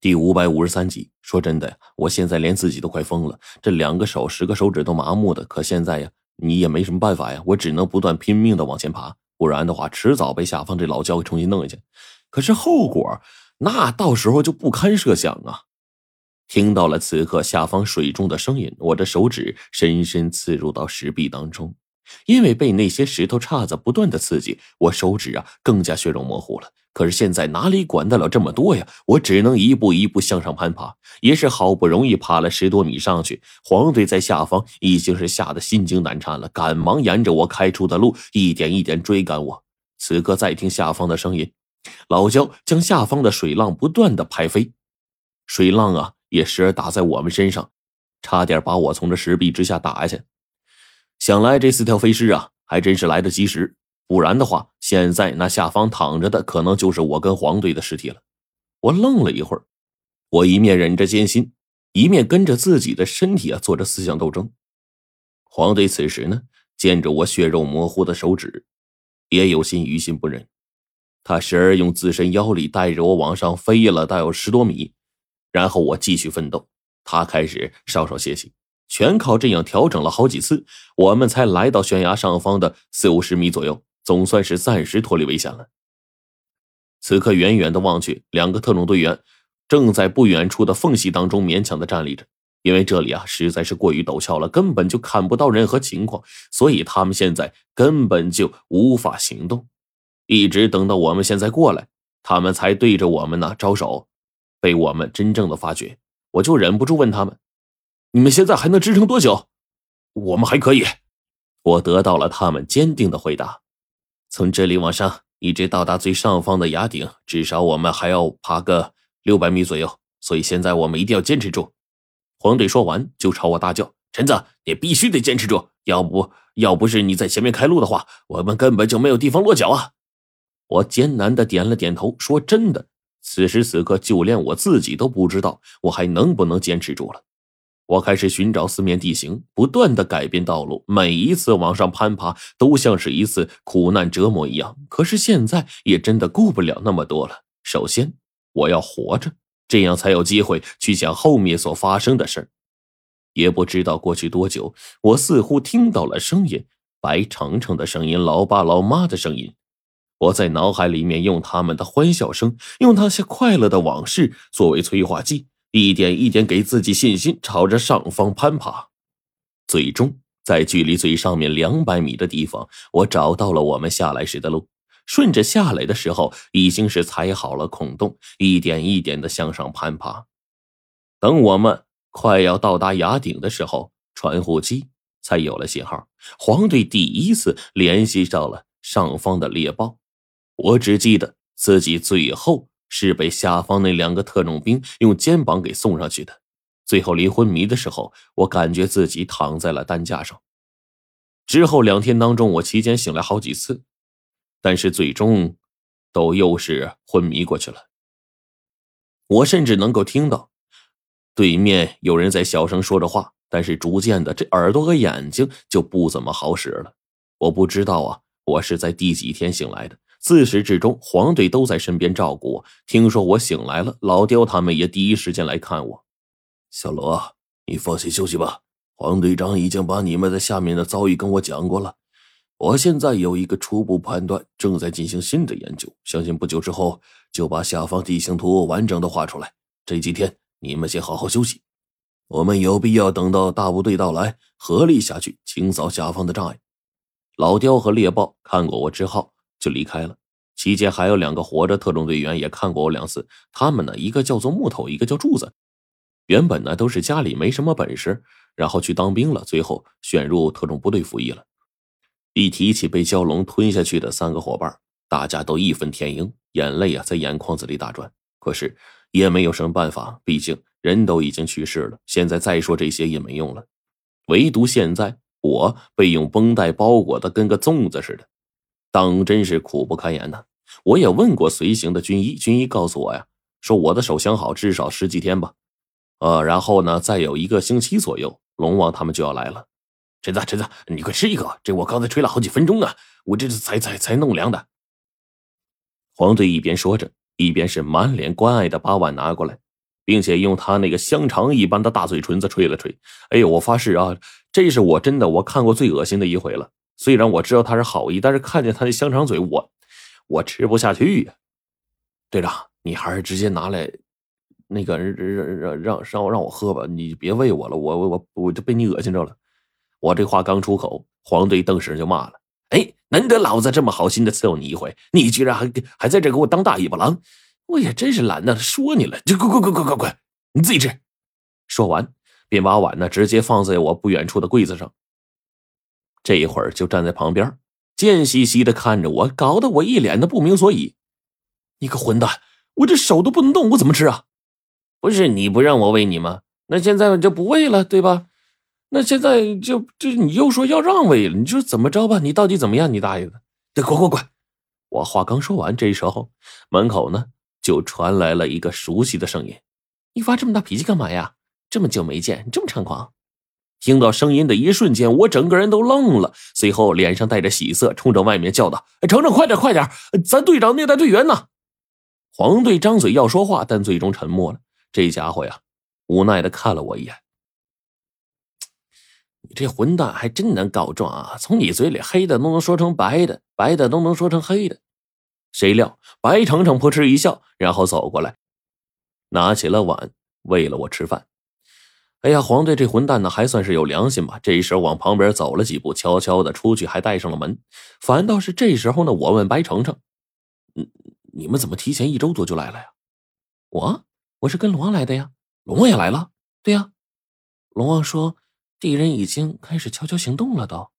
第五百五十三集。说真的呀，我现在连自己都快疯了，这两个手、十个手指都麻木的。可现在呀，你也没什么办法呀，我只能不断拼命的往前爬，不然的话，迟早被下方这老焦给重新弄下去。可是后果，那到时候就不堪设想啊！听到了此刻下方水中的声音，我的手指深深刺入到石壁当中。因为被那些石头叉子不断的刺激，我手指啊更加血肉模糊了。可是现在哪里管得了这么多呀？我只能一步一步向上攀爬，也是好不容易爬了十多米上去。黄队在下方已经是吓得心惊胆颤了，赶忙沿着我开出的路一点一点追赶我。此刻再听下方的声音，老焦将下方的水浪不断的拍飞，水浪啊也时而打在我们身上，差点把我从这石壁之下打下去。想来这四条飞尸啊，还真是来得及时，不然的话，现在那下方躺着的可能就是我跟黄队的尸体了。我愣了一会儿，我一面忍着艰辛，一面跟着自己的身体啊做着思想斗争。黄队此时呢，见着我血肉模糊的手指，也有心于心不忍，他时而用自身腰力带着我往上飞了大有十多米，然后我继续奋斗，他开始稍稍歇息。全靠这样调整了好几次，我们才来到悬崖上方的四五十米左右，总算是暂时脱离危险了。此刻远远的望去，两个特种队员正在不远处的缝隙当中勉强的站立着，因为这里啊实在是过于陡峭了，根本就看不到任何情况，所以他们现在根本就无法行动。一直等到我们现在过来，他们才对着我们呢招手。被我们真正的发觉，我就忍不住问他们。你们现在还能支撑多久？我们还可以。我得到了他们坚定的回答。从这里往上，一直到达最上方的崖顶，至少我们还要爬个六百米左右。所以现在我们一定要坚持住。黄队说完，就朝我大叫：“陈子，你必须得坚持住！要不要不是你在前面开路的话，我们根本就没有地方落脚啊！”我艰难的点了点头，说：“真的，此时此刻，就连我自己都不知道我还能不能坚持住了。”我开始寻找四面地形，不断的改变道路。每一次往上攀爬，都像是一次苦难折磨一样。可是现在也真的顾不了那么多了。首先，我要活着，这样才有机会去想后面所发生的事。也不知道过去多久，我似乎听到了声音：白程程的声音，老爸老妈的声音。我在脑海里面用他们的欢笑声，用那些快乐的往事作为催化剂。一点一点给自己信心，朝着上方攀爬。最终，在距离最上面两百米的地方，我找到了我们下来时的路。顺着下来的时候，已经是踩好了孔洞，一点一点的向上攀爬。等我们快要到达崖顶的时候，传呼机才有了信号。黄队第一次联系上了上方的猎豹。我只记得自己最后。是被下方那两个特种兵用肩膀给送上去的。最后临昏迷的时候，我感觉自己躺在了担架上。之后两天当中，我期间醒来好几次，但是最终都又是昏迷过去了。我甚至能够听到对面有人在小声说着话，但是逐渐的，这耳朵和眼睛就不怎么好使了。我不知道啊，我是在第几天醒来的。自始至终，黄队都在身边照顾我。听说我醒来了，老刁他们也第一时间来看我。小罗，你放心休息吧。黄队长已经把你们在下面的遭遇跟我讲过了。我现在有一个初步判断，正在进行新的研究，相信不久之后就把下方地形图完整的画出来。这几天你们先好好休息，我们有必要等到大部队到来，合力下去清扫下方的障碍。老刁和猎豹看过我之后。就离开了。期间还有两个活着特种队员也看过我两次。他们呢，一个叫做木头，一个叫柱子。原本呢都是家里没什么本事，然后去当兵了，最后选入特种部队服役了。一提起被蛟龙吞下去的三个伙伴，大家都义愤填膺，眼泪啊在眼眶子里打转。可是也没有什么办法，毕竟人都已经去世了。现在再说这些也没用了。唯独现在我被用绷带包裹的跟个粽子似的。当真是苦不堪言呐！我也问过随行的军医，军医告诉我呀，说我的手相好，至少十几天吧。呃，然后呢，再有一个星期左右，龙王他们就要来了。陈子，陈子，你快吃一个，这我刚才吹了好几分钟啊，我这是才才才弄凉的。黄队一边说着，一边是满脸关爱的把碗拿过来。并且用他那个香肠一般的大嘴唇子吹了吹。哎呦，我发誓啊，这是我真的我看过最恶心的一回了。虽然我知道他是好意，但是看见他那香肠嘴，我我吃不下去呀。队长，你还是直接拿来，那个让让让让让我喝吧，你别喂我了，我我我我就被你恶心着了。我这话刚出口，黄队顿时就骂了：“哎，难得老子这么好心的伺候你一回，你居然还还在这给我当大尾巴狼！我也真是懒得说你了，就滚滚滚滚滚滚，你自己吃。”说完，便把碗呢直接放在我不远处的柜子上。这一会儿就站在旁边，贱兮兮的看着我，搞得我一脸的不明所以。你个混蛋，我这手都不能动，我怎么吃啊？不是你不让我喂你吗？那现在就不喂了，对吧？那现在就这你又说要让喂了，你就怎么着吧？你到底怎么样？你大爷的！得滚滚滚！我话刚说完，这时候门口呢就传来了一个熟悉的声音：“你发这么大脾气干嘛呀？这么久没见，你这么猖狂！”听到声音的一瞬间，我整个人都愣了，随后脸上带着喜色，冲着外面叫道：“程程，快点，快点！咱队长虐待队员呢！”黄队张嘴要说话，但最终沉默了。这家伙呀，无奈的看了我一眼：“你这混蛋还真能告状啊！从你嘴里黑的都能说成白的，白的都能说成黑的。”谁料白程程扑哧一笑，然后走过来，拿起了碗，喂了我吃饭。哎呀，黄队这混蛋呢，还算是有良心吧？这时候往旁边走了几步，悄悄的出去，还带上了门。反倒是这时候呢，我问白程程：“嗯，你们怎么提前一周多就来了呀？”“我，我是跟龙王来的呀。”“龙王也来了？”“对呀。”龙王说：“敌人已经开始悄悄行动了。”都。